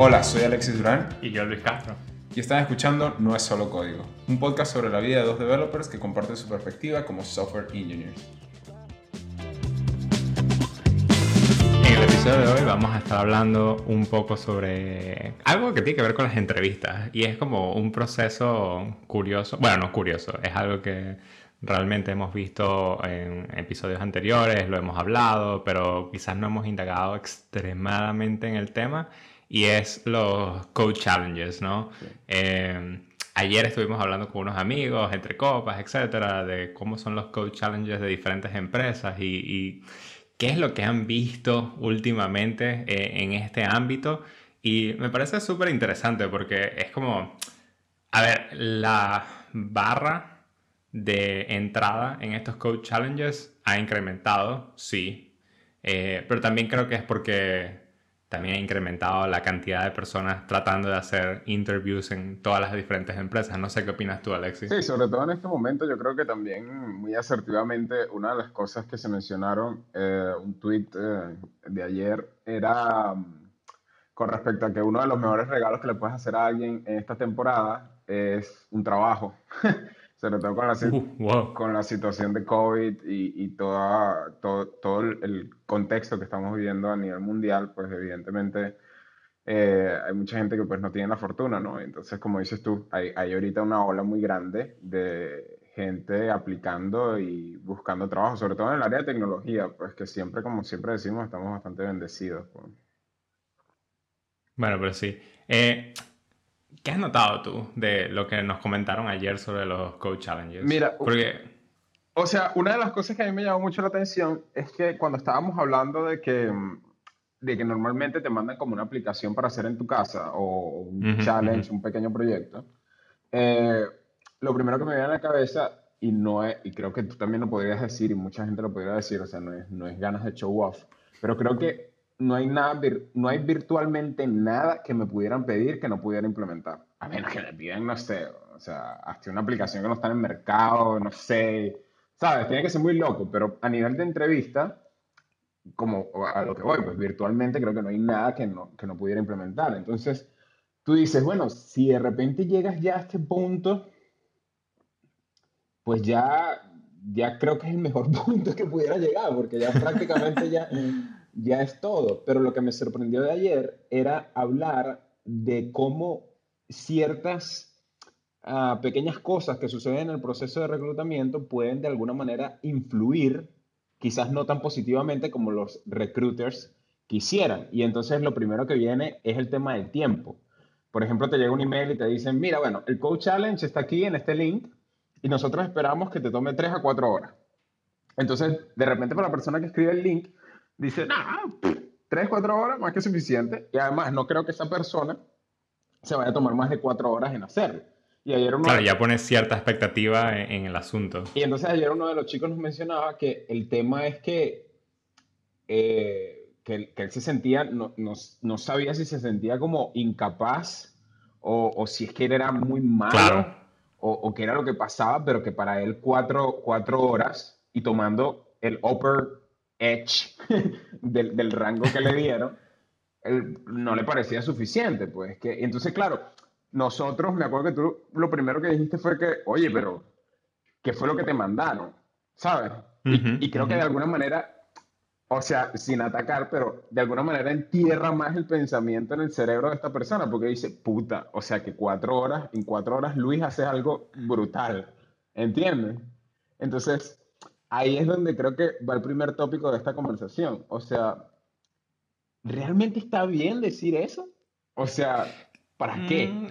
Hola, soy Alexis Durán Y yo, Luis Castro. y están escuchando No es solo código, un podcast sobre la vida de dos developers que comparten su perspectiva como software engineers. En el episodio de hoy vamos a estar hablando un poco sobre algo que tiene que ver con las entrevistas. Y es como un proceso curioso. Bueno, no curioso, es algo que realmente hemos visto en episodios anteriores, lo hemos hablado, pero quizás no hemos indagado extremadamente en el tema. Y es los Code Challenges, ¿no? Eh, ayer estuvimos hablando con unos amigos, entre copas, etcétera, de cómo son los Code Challenges de diferentes empresas y, y qué es lo que han visto últimamente eh, en este ámbito. Y me parece súper interesante porque es como, a ver, la barra de entrada en estos Code Challenges ha incrementado, sí, Eh, pero también creo que es porque también ha incrementado la cantidad de personas tratando de hacer interviews en todas las diferentes empresas. No sé qué opinas tú, Alexis. Sí, sobre todo en este momento, yo creo que también muy asertivamente una de las cosas que se mencionaron, eh, un tweet eh, de ayer, era mm, con respecto a que uno de los mejores regalos que le puedes hacer a alguien en esta temporada es un trabajo. Sobre todo con la, Uh, wow. con la situación de COVID y, y toda, todo, todo el, el contexto que estamos viviendo a nivel mundial, pues evidentemente eh, hay mucha gente que pues no tiene la fortuna, ¿no? Entonces, como dices tú, hay, hay ahorita una ola muy grande de gente aplicando y buscando trabajo, sobre todo en el área de tecnología, pues que siempre, como siempre decimos, estamos bastante bendecidos. pues. Bueno, pero sí. Eh, ¿qué has notado tú de lo que nos comentaron ayer sobre los Code Challenges? Mira, Porque, O sea, una de las cosas que a mí me llamó mucho la atención es que cuando estábamos hablando de que, de que normalmente te mandan como una aplicación para hacer en tu casa o un Ujú, challenge, ujú. un pequeño proyecto, eh, lo primero que me viene a la cabeza, y, no es, y creo que tú también lo podrías decir y mucha gente lo podría decir, o sea, no es, no es ganas de show off, pero creo que no hay nada, no hay virtualmente nada que me pudieran pedir que no pudiera implementar. A menos que me pidan, no sé, o sea, hasta una aplicación que no está en el mercado, no sé, ¿sabes? Tiene que ser muy loco, pero a nivel de entrevista, como a lo que voy, pues virtualmente creo que no hay nada que no, que no pudiera implementar. Entonces, tú dices, bueno, si de repente llegas ya a este punto, pues ya, ya creo que es el mejor punto que pudiera llegar, porque ya prácticamente ya, ya es todo. Pero lo que me sorprendió de ayer era hablar de cómo ciertas ah, pequeñas cosas que suceden en el proceso de reclutamiento pueden de alguna manera influir, quizás no tan positivamente como los recruiters quisieran. Y entonces lo primero que viene es el tema del tiempo. Por ejemplo, te llega un email y te dicen, mira, bueno, el Code Challenge está aquí en este link y nosotros esperamos que te tome 3 a 4 horas. Entonces, de repente para la persona que escribe el link, dice, no, 3, 4 horas, más que suficiente. Y además, no creo que esa persona se vaya a tomar más de 4 horas en hacerlo. Y ayer uno, claro, ya pones cierta expectativa en, en el asunto. y entonces ayer uno de los chicos nos mencionaba que el tema es que, eh, que, él, que él se sentía, no, no, no sabía si se sentía como incapaz o, o si es que él era muy malo Claro. o, o qué era lo que pasaba, pero que para él cuatro, cuatro horas y tomando el upper edge del, del rango que le dieron, él no le parecía suficiente. Pues que, entonces, claro, nosotros, me acuerdo que tú lo primero que dijiste fue que, oye, pero ¿qué fue lo que te mandaron? ¿Sabes? Y, y creo que de alguna manera, o sea, sin atacar, pero de alguna manera entierra más el pensamiento en el cerebro de esta persona, porque dice, puta, o sea que cuatro horas, en cuatro horas Luis hace algo brutal, ¿entiendes? Entonces, ahí es donde creo que va el primer tópico de esta conversación. O sea, ¿realmente está bien decir eso? O sea, ¿para qué? Mm,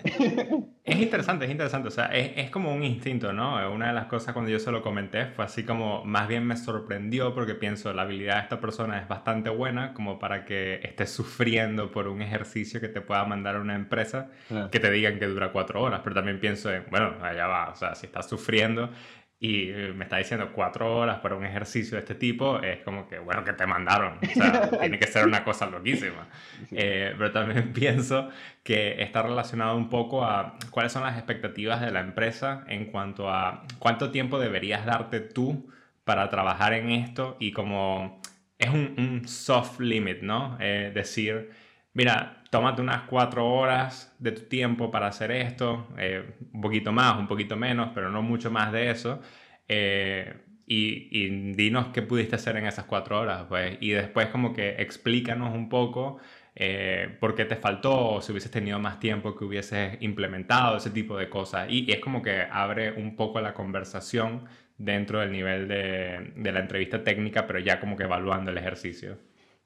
Es interesante, es interesante. O sea, es, es como un instinto, ¿no? Una de las cosas cuando yo se lo comenté fue así como, más bien me sorprendió porque pienso, la habilidad de esta persona es bastante buena como para que estés sufriendo por un ejercicio que te pueda mandar a una empresa Claro. que te digan que dura cuatro horas. Pero también pienso en, bueno, allá va. O sea, si estás sufriendo y eh, me está diciendo cuatro horas para un ejercicio de este tipo, es como que, bueno, que te mandaron. O sea, tiene que ser una cosa loquísima. Eh, pero también pienso que está relacionado un poco a cuáles son las expectativas de la empresa en cuanto a cuánto tiempo deberías darte tú para trabajar en esto y como es un, un soft limit, ¿no? Eh, decir, mira, tómate unas cuatro horas de tu tiempo para hacer esto, eh, un poquito más, un poquito menos, pero no mucho más de eso. Eh, y, y, dinos qué pudiste hacer en esas cuatro horas, pues. Y después como que explícanos un poco eh, por qué te faltó, si hubieses tenido más tiempo que hubieses implementado, ese tipo de cosas. Y, es como que abre un poco la conversación dentro del nivel de la entrevista técnica, pero ya como que evaluando el ejercicio.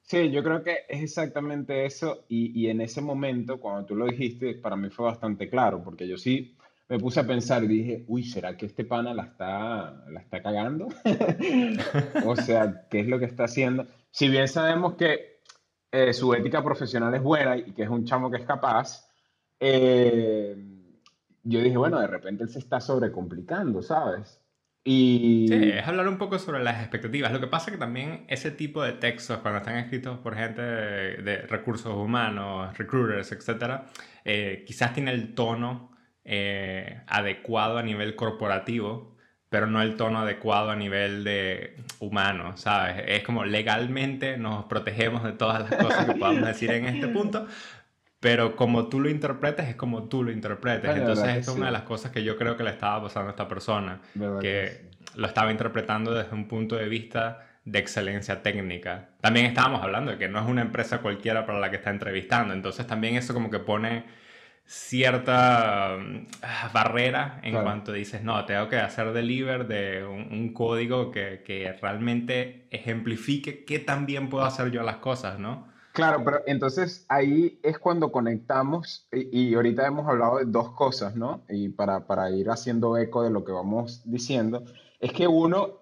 Sí, yo creo que es exactamente eso y, y, en ese momento, cuando tú lo dijiste, para mí fue bastante claro, porque yo sí me puse a pensar y dije, uy, ¿será que este pana la está, la está cagando? o sea, ¿qué es lo que está haciendo? Si bien sabemos que eh, su ética profesional es buena y que es un chamo que es capaz, eh, yo dije, bueno, de repente él se está sobrecomplicando, ¿sabes? Y... Sí, es hablar un poco sobre las expectativas. Lo que pasa es que también ese tipo de textos, cuando están escritos por gente de, recursos humanos, recruiters, etc., eh, quizás tiene el tono eh, adecuado a nivel corporativo, pero no el tono adecuado a nivel de humano, ¿sabes? Es como legalmente nos protegemos de todas las cosas que podamos decir en este punto, pero como tú lo interpretes es como tú lo interpretes. Entonces, esto es una de las cosas que yo creo que le estaba pasando a esta persona, que lo estaba interpretando desde un punto de vista de excelencia técnica. También estábamos hablando de que no es una empresa cualquiera para la que está entrevistando, entonces también eso como que pone cierta ah, barrera en cuanto dices, no, tengo que hacer deliver de un, código que, que, realmente ejemplifique qué tan bien puedo hacer yo las cosas, ¿no? Claro, pero entonces ahí es cuando conectamos y, y ahorita hemos hablado de dos cosas, ¿no? Y para, para ir haciendo eco de lo que vamos diciendo, es que uno,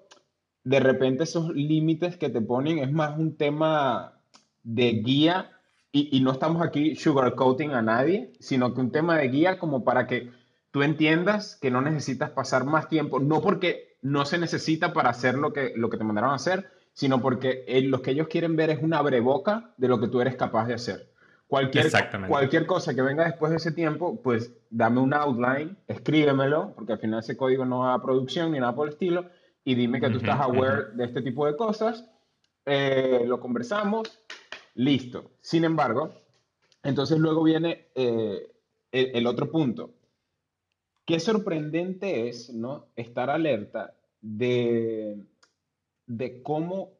de repente esos límites que te ponen es más un tema de guía y, no estamos aquí sugarcoating a nadie, sino que un tema de guía como para que tú entiendas que no necesitas pasar más tiempo, no porque no se necesita para hacer lo que, lo que te mandaron a hacer, sino porque lo que ellos quieren ver es una abreboca de lo que tú eres capaz de hacer. Cualquier, cualquier cosa que venga después de ese tiempo, pues dame un outline, escríbemelo, porque al final ese código no va a producción ni nada por el estilo, y dime que tú estás aware de este tipo de cosas, eh, lo conversamos, Listo. Sin embargo, entonces luego viene eh, el, otro punto. Qué sorprendente es ¿no? estar alerta de, de cómo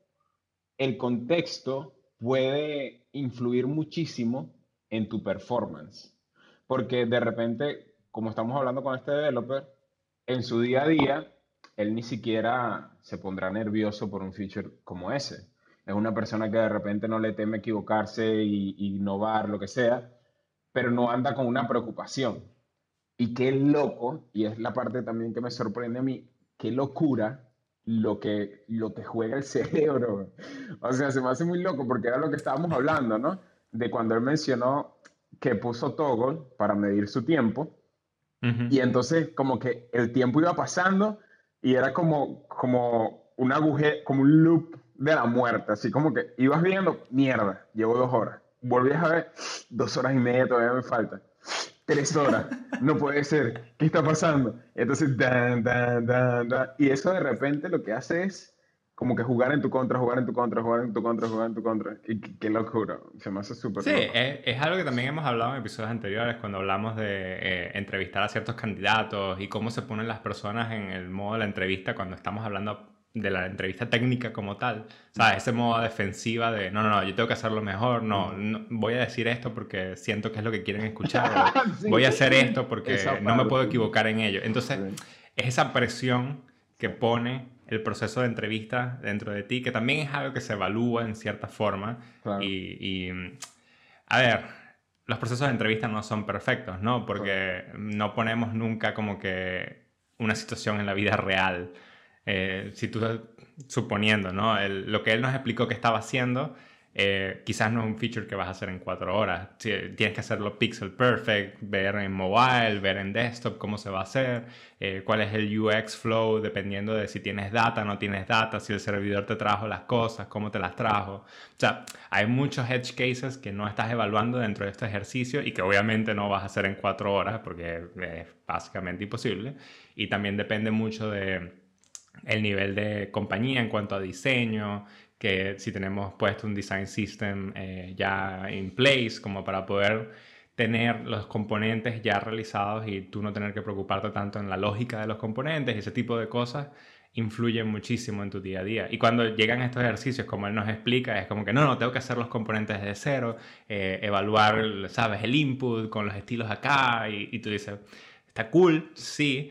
el contexto puede influir muchísimo en tu performance. Porque de repente, como estamos hablando con este developer, en su día a día, él ni siquiera se pondrá nervioso por un feature como ese es una persona que de repente no le teme equivocarse innovar, lo que sea, pero no anda con una preocupación. Y qué loco, y es la parte también que me sorprende a mí, qué locura lo que, lo que juega el cerebro. O sea, se me hace muy loco porque era lo que estábamos hablando, ¿no? De cuando él mencionó que puso toggle para medir su tiempo. Y entonces como que el tiempo iba pasando y era como, como un agujero, como un loop de la muerte, así como que ibas viendo, mierda, llevo dos horas. Volvías a ver, dos horas y media todavía me falta. Tres horas, no puede ser, ¿qué está pasando? Entonces, dan, dan, dan, dan. Y eso de repente lo que hace es como que jugar en tu contra, jugar en tu contra, jugar en tu contra, jugar en tu contra. Y qué, locura, se me hace súper Sí, es, es, algo que también hemos hablado en episodios anteriores cuando hablamos de eh, entrevistar a ciertos candidatos y cómo se ponen las personas en el modo de la entrevista cuando estamos hablando de la entrevista técnica como tal, ¿sabes? Ese modo defensiva de, no, no, no, yo tengo que hacerlo mejor, no, voy a decir esto porque siento que es lo que quieren escuchar, voy a hacer esto porque no me puedo equivocar en ello. Entonces, es esa presión que pone el proceso de entrevista dentro de ti, que también es algo que se evalúa en cierta forma. Y, y, a ver, los procesos de entrevista no son perfectos, ¿no? Porque no ponemos nunca como que una situación en la vida real eh, si tú suponiendo, ¿no? lo que él nos explicó que estaba haciendo, eh, quizás no es un feature que vas a hacer en cuatro horas. Tienes que hacerlo pixel perfect, ver en mobile, ver en desktop cómo se va a hacer, eh, cuál es el UX flow, dependiendo de si tienes data, no tienes data, si el servidor te trajo las cosas, cómo te las trajo. O sea, hay muchos edge cases que no estás evaluando dentro de este ejercicio y que obviamente no vas a hacer en cuatro horas porque es básicamente imposible. Y también depende mucho de el nivel de compañía en cuanto a diseño, que si tenemos puesto un design system eh, ya in place como para poder tener los componentes ya realizados y tú no tener que preocuparte tanto en la lógica de los componentes y ese tipo de cosas influyen muchísimo en tu día a día. Y cuando llegan estos ejercicios, como él nos explica, es como que no, no, tengo que hacer los componentes de cero, eh, evaluar, sabes, el input con los estilos acá y, tú dices, está cool, sí,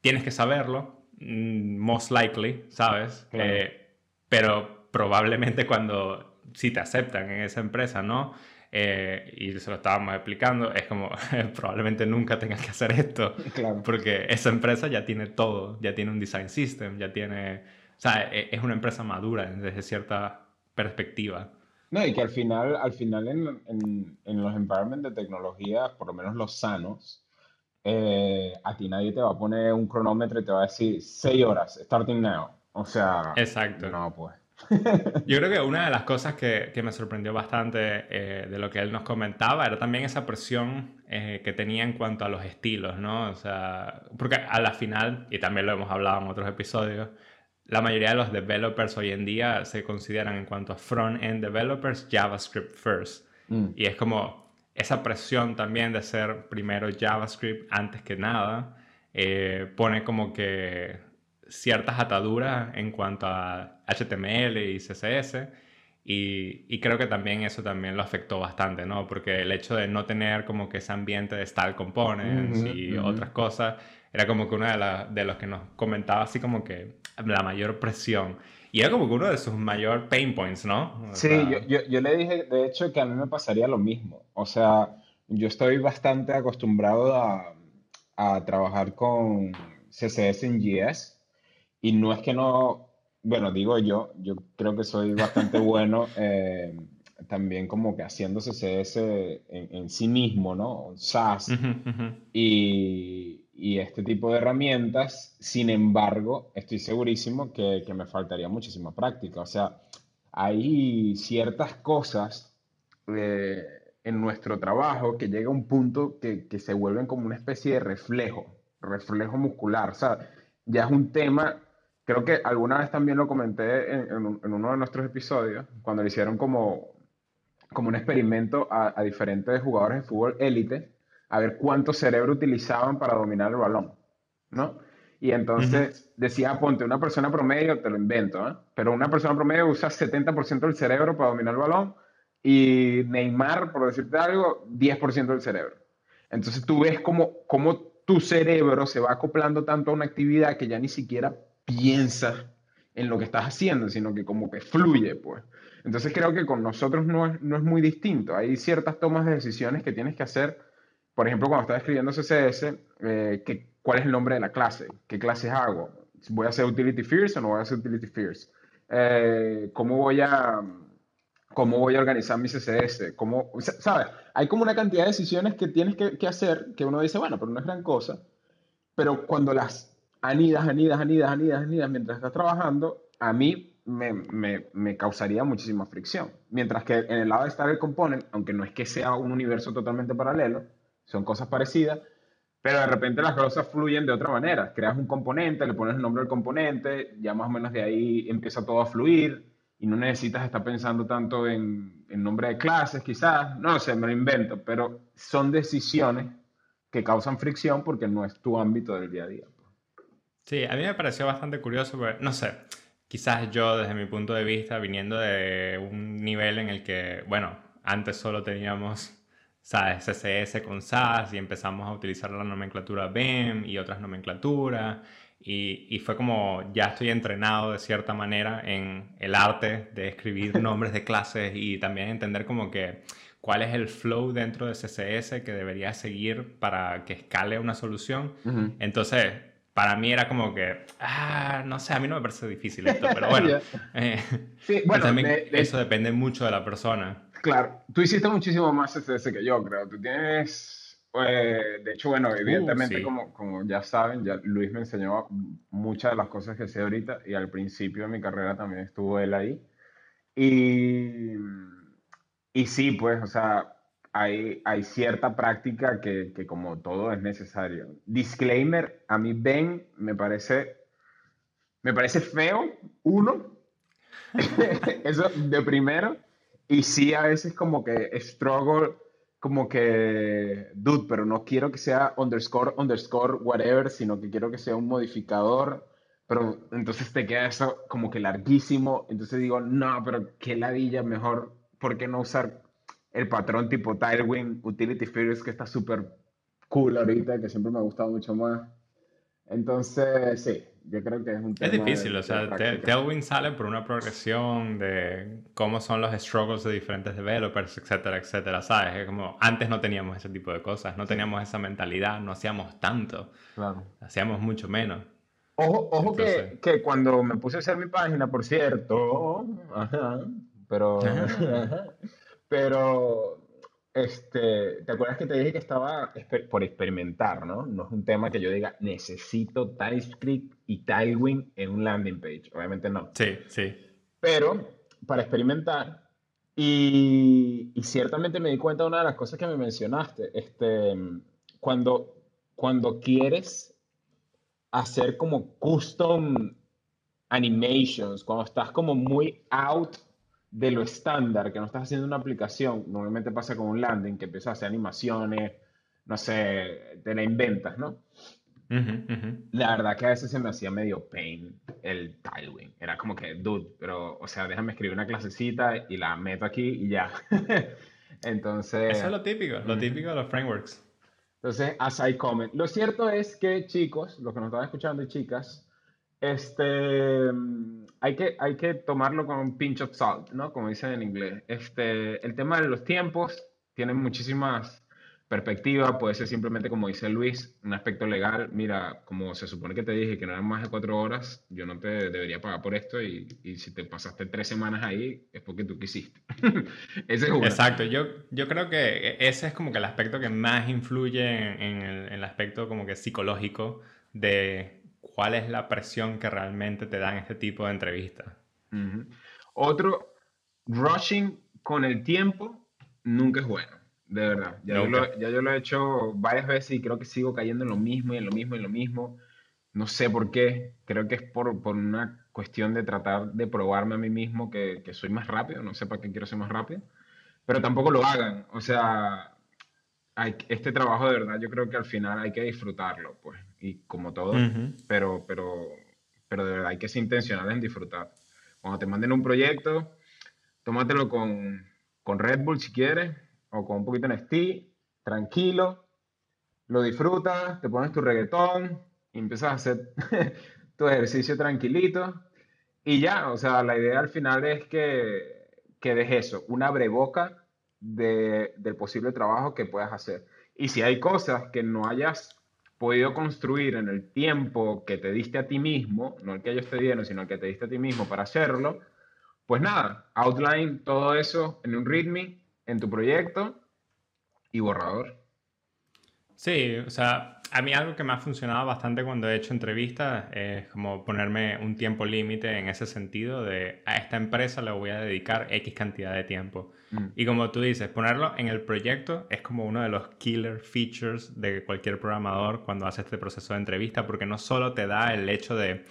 tienes que saberlo, most likely, ¿sabes? Eh, pero probablemente cuando, si te aceptan en esa empresa, ¿no? Eh, y se lo estábamos explicando, es como probablemente nunca tengas que hacer esto, porque esa empresa ya tiene todo, ya tiene un design system, ya tiene, o sea, e, es una empresa madura desde cierta perspectiva. No, y que al final, al final en, en, en los environments de tecnología, por lo menos los sanos, eh, a ti nadie te va a poner un cronómetro y te va a decir 6 horas, starting now. O sea, Exacto. no, pues. Yo creo que una de las cosas que, que me sorprendió bastante eh, de lo que él nos comentaba era también esa presión eh, que tenía en cuanto a los estilos, ¿no? O sea, porque a la final, y también lo hemos hablado en otros episodios, la mayoría de los developers hoy en día se consideran en cuanto a front-end developers JavaScript first. Mm. Y es como esa presión también de ser primero JavaScript antes que nada, eh, pone como que ciertas ataduras en cuanto a HTML y CSS. Y, creo que también eso también lo afectó bastante, ¿no? Porque el hecho de no tener como que ese ambiente de style components y otras cosas, era como que uno de, de, los que nos comentaba así como que la mayor presión. Y era como que uno de sus mayor pain points, ¿no? sí, yo, yo, yo, le dije, de hecho, que a mí me pasaría lo mismo. O sea, yo estoy bastante acostumbrado a, a trabajar con CSS en JS y no es que no, bueno, digo yo, yo creo que soy bastante bueno eh, también como que haciendo CSS en, en sí mismo, ¿no? SAS Y, y, este tipo de herramientas. Sin embargo, estoy segurísimo que, que, me faltaría muchísima práctica. O sea, hay ciertas cosas eh, en nuestro trabajo que llega a un punto que, que se vuelven como una especie de reflejo, reflejo muscular. O sea, ya es un tema creo que alguna vez también lo comenté en, uno de nuestros episodios, cuando le hicieron como, como un experimento a, diferentes jugadores de fútbol élite, a ver cuánto cerebro utilizaban para dominar el balón, ¿no? Y entonces decía, ponte, una persona promedio, te lo invento, ¿eh? pero una persona promedio usa 70% del cerebro para dominar el balón y Neymar, por decirte algo, 10% del cerebro. Entonces tú ves cómo, cómo tu cerebro se va acoplando tanto a una actividad que ya ni siquiera piensa en lo que estás haciendo, sino que como que fluye, pues. Entonces creo que con nosotros no es, no es muy distinto. Hay ciertas tomas de decisiones que tienes que hacer. Por ejemplo, cuando estás escribiendo CSS, eh, que, ¿cuál es el nombre de la clase? ¿Qué clases hago? ¿Voy a hacer Utility First o no voy a hacer Utility First? Eh, ¿Cómo voy a cómo voy a organizar mi CSS, cómo, ¿sabes? Hay como una cantidad de decisiones que tienes que, que, hacer que uno dice, bueno, pero no es gran cosa, pero cuando las anidas, anidas, anidas, anidas, anidas mientras estás trabajando, a mí me, me, me, causaría muchísima fricción. Mientras que en el lado de Stable Component, aunque no es que sea un universo totalmente paralelo, son cosas parecidas, pero de repente las cosas fluyen de otra manera. Creas un componente, le pones el nombre del componente, ya más o menos de ahí empieza todo a fluir y no necesitas estar pensando tanto en, en nombre de clases, quizás, no sé, me lo invento, pero son decisiones que causan fricción porque no es tu ámbito del día a día. Sí, a mí me pareció bastante curioso, no sé, quizás yo desde mi punto de vista, viniendo de un nivel en el que, bueno, antes solo teníamos, ¿sabes? CSS con SAS y empezamos a utilizar la nomenclatura BEM y otras nomenclaturas. Y, y, fue como ya estoy entrenado de cierta manera en el arte de escribir nombres de clases y también entender como que cuál es el flow dentro de CSS que debería seguir para que escale una solución. Entonces, para mí era como que, ah, no sé, a mí no me parece difícil esto, pero bueno. Eh, sí, bueno también eso depende mucho de la persona. Claro, tú hiciste muchísimo más CSS que yo, creo. Tú tienes, eh, de hecho, bueno, uh, evidentemente, como, como ya saben, ya Luis me enseñó muchas de las cosas que sé ahorita y al principio de mi carrera también estuvo él ahí. Y, y sí, pues, o sea, hay, hay cierta práctica que, que, como todo es necesario. Disclaimer, a mí Ben me parece, me parece feo, uno, Eso de primero. Y sí, a veces como que struggle, como que, dude, pero no quiero que sea underscore, underscore, whatever, sino que quiero que sea un modificador. Pero entonces te queda eso como que larguísimo. Entonces digo, no, pero qué ladilla, mejor, ¿por qué no usar el patrón tipo Tailwind, Utility Figures, que está súper cool ahorita, que siempre me ha gustado mucho más? Entonces, sí, yo creo que es un tema. Es difícil, o sea, Tailwind sale por una progresión de cómo son los struggles de diferentes developers, etcétera, etcétera, ¿sabes? Es como antes no teníamos ese tipo de cosas, no teníamos esa mentalidad, no hacíamos tanto, claro. hacíamos mucho menos. Ojo, ojo que, que, cuando me puse a hacer mi página, por cierto, ajá, pero, pero este, ¿te acuerdas que te dije que estaba por experimentar, ¿no? No es un tema que yo diga, necesito TypeScript y Tailwind en un landing page. Obviamente no. Sí, sí. Pero para experimentar, y, y ciertamente me di cuenta de una de las cosas que me mencionaste, este, cuando, cuando quieres hacer como custom animations, cuando estás como muy out de lo estándar, que no estás haciendo una aplicación, normalmente pasa con un landing, que empiezas a hacer animaciones, no sé, te la inventas, ¿no? La verdad que a veces se me hacía medio pain el Tailwind. Era como que, dude, pero, o sea, déjame escribir una clasecita y la meto aquí y ya. Entonces... Eso es lo típico, lo típico de los frameworks. Entonces, as I comment. Lo cierto es que, chicos, los que nos están escuchando y chicas, este, hay que, hay que tomarlo con un pinch of salt, ¿no? Como dicen en inglés. Este, el tema de los tiempos tiene muchísimas perspectivas. Puede ser simplemente, como dice Luis, un aspecto legal. Mira, como se supone que te dije que no eran más de cuatro horas, yo no te debería pagar por esto y, y si te pasaste tres semanas ahí es porque tú quisiste. ese es uno. Exacto. Yo, yo creo que ese es como que el aspecto que más influye en, el, en el aspecto como que psicológico de cuál es la presión que realmente te dan este tipo de entrevistas. Otro, rushing con el tiempo nunca es bueno, de verdad. Ya yo, lo, ya yo, lo, he hecho varias veces y creo que sigo cayendo en lo mismo y en lo mismo y en lo mismo. No sé por qué, creo que es por, por una cuestión de tratar de probarme a mí mismo que, que soy más rápido, no sé para qué quiero ser más rápido, pero tampoco lo hagan. O sea, este trabajo de verdad yo creo que al final hay que disfrutarlo, pues, y como todo, pero, pero, pero de verdad hay que ser intencional en disfrutar. Cuando te manden un proyecto, tómatelo con, con Red Bull si quieres, o con un poquito de Nestí, tranquilo, lo disfrutas, te pones tu reggaetón y empiezas a hacer tu ejercicio tranquilito y ya, o sea, la idea al final es que, que dejes eso, una breboca de, del posible trabajo que puedas hacer. Y si hay cosas que no hayas podido construir en el tiempo que te diste a ti mismo, no el que ellos te dieron, sino el que te diste a ti mismo para hacerlo, pues nada, outline todo eso en un README, en tu proyecto y borrador. Sí, o sea, a mí algo que me ha funcionado bastante cuando he hecho entrevistas es como ponerme un tiempo límite en ese sentido de a esta empresa le voy a dedicar X cantidad de tiempo. Mm. Y como tú dices, ponerlo en el proyecto es como uno de los killer features de cualquier programador cuando hace este proceso de entrevista, porque no solo te da el hecho de,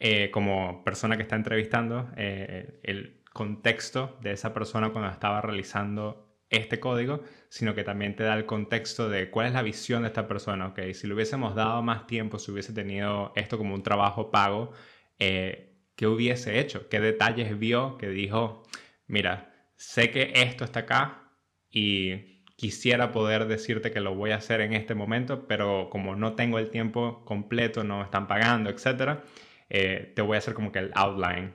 eh, como persona que está entrevistando, eh, el contexto de esa persona cuando estaba realizando este código, sino que también te da el contexto de cuál es la visión de esta persona. Ok, si le hubiésemos dado más tiempo, si hubiese tenido esto como un trabajo pago, eh, ¿qué hubiese hecho? ¿Qué detalles vio que dijo, mira, sé que esto está acá y quisiera poder decirte que lo voy a hacer en este momento, pero como no tengo el tiempo completo, no están pagando, etc., eh, te voy a hacer como que el outline.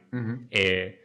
Eh,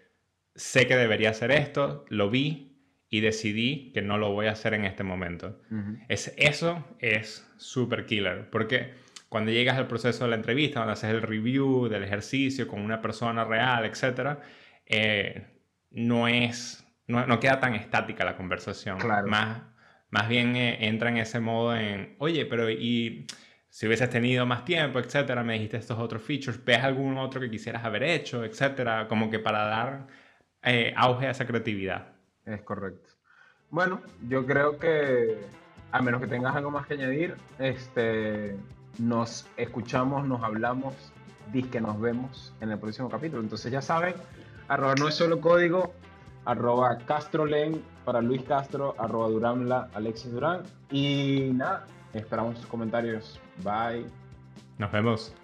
sé que debería hacer esto, lo vi, y decidí que no lo voy a hacer en este momento. es, eso es super killer, porque cuando llegas al proceso de la entrevista, cuando haces el review del ejercicio con una persona real, etc., eh, no es, no, queda tan estática la conversación. Más, más bien eh, entra en ese modo en, oye, pero y si hubieses tenido más tiempo, etcétera, me dijiste estos otros features, ¿ves algún otro que quisieras haber hecho, etcétera? Como que para dar eh, auge a esa creatividad. Es correcto. Bueno, yo creo que, a menos que tengas algo más que añadir, este, nos escuchamos, nos hablamos, que nos vemos en el próximo capítulo. Entonces ya saben, arroba no es solo código, arroba castrolen para Luis Castro, arroba duramla, Alexis Durán. Y nada, esperamos sus comentarios. Bye. Nos vemos.